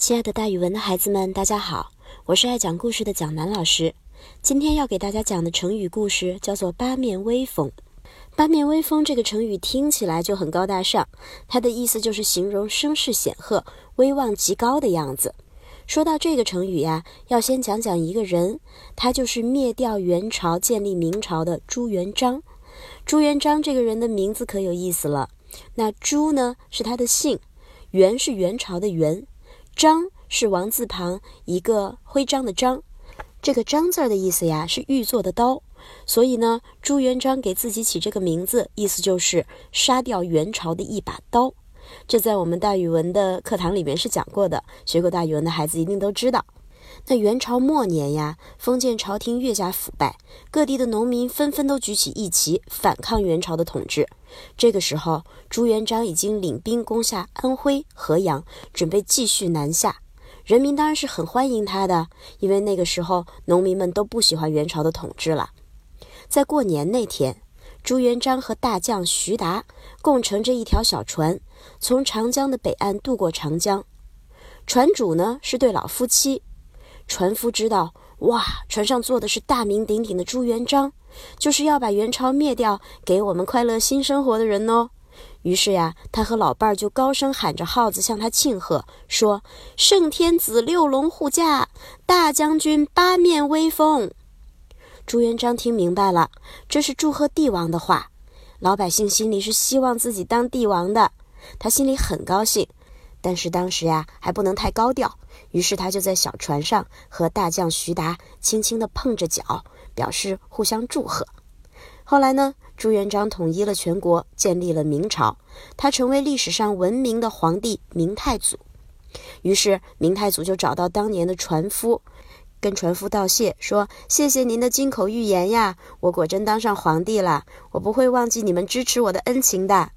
亲爱的，大语文的孩子们，大家好，我是爱讲故事的蒋楠老师。今天要给大家讲的成语故事叫做“八面威风”。八面威风这个成语听起来就很高大上，它的意思就是形容声势显赫、威望极高的样子。说到这个成语呀，要先讲讲一个人，他就是灭掉元朝、建立明朝的朱元璋。朱元璋这个人的名字可有意思了，那朱呢是他的姓，元是元朝的元。章是王字旁一个徽章的章，这个章字的意思呀是玉做的刀，所以呢，朱元璋给自己起这个名字，意思就是杀掉元朝的一把刀。这在我们大语文的课堂里面是讲过的，学过大语文的孩子一定都知道。那元朝末年呀，封建朝廷越加腐败，各地的农民纷纷都举起义旗反抗元朝的统治。这个时候，朱元璋已经领兵攻下安徽合阳，准备继续南下。人民当然是很欢迎他的，因为那个时候农民们都不喜欢元朝的统治了。在过年那天，朱元璋和大将徐达共乘着一条小船，从长江的北岸渡过长江。船主呢是对老夫妻。船夫知道，哇，船上坐的是大名鼎鼎的朱元璋，就是要把元朝灭掉，给我们快乐新生活的人哦。于是呀，他和老伴儿就高声喊着号子向他庆贺，说：“圣天子六龙护驾，大将军八面威风。”朱元璋听明白了，这是祝贺帝王的话。老百姓心里是希望自己当帝王的，他心里很高兴。但是当时呀，还不能太高调，于是他就在小船上和大将徐达轻轻地碰着脚，表示互相祝贺。后来呢，朱元璋统一了全国，建立了明朝，他成为历史上闻名的皇帝明太祖。于是明太祖就找到当年的船夫，跟船夫道谢，说：“谢谢您的金口玉言呀，我果真当上皇帝了，我不会忘记你们支持我的恩情的。”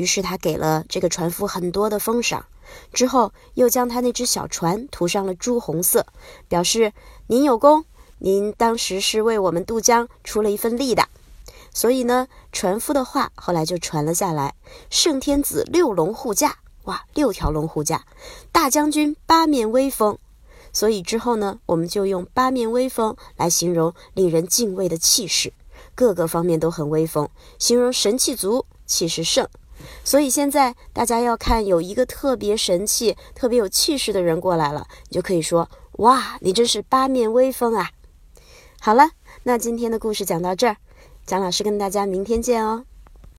于是他给了这个船夫很多的封赏，之后又将他那只小船涂上了朱红色，表示您有功，您当时是为我们渡江出了一份力的。所以呢，船夫的话后来就传了下来：圣天子六龙护驾，哇，六条龙护驾；大将军八面威风。所以之后呢，我们就用八面威风来形容令人敬畏的气势，各个方面都很威风，形容神气足，气势盛。所以现在大家要看有一个特别神气、特别有气势的人过来了，你就可以说：“哇，你真是八面威风啊！”好了，那今天的故事讲到这儿，蒋老师跟大家明天见哦。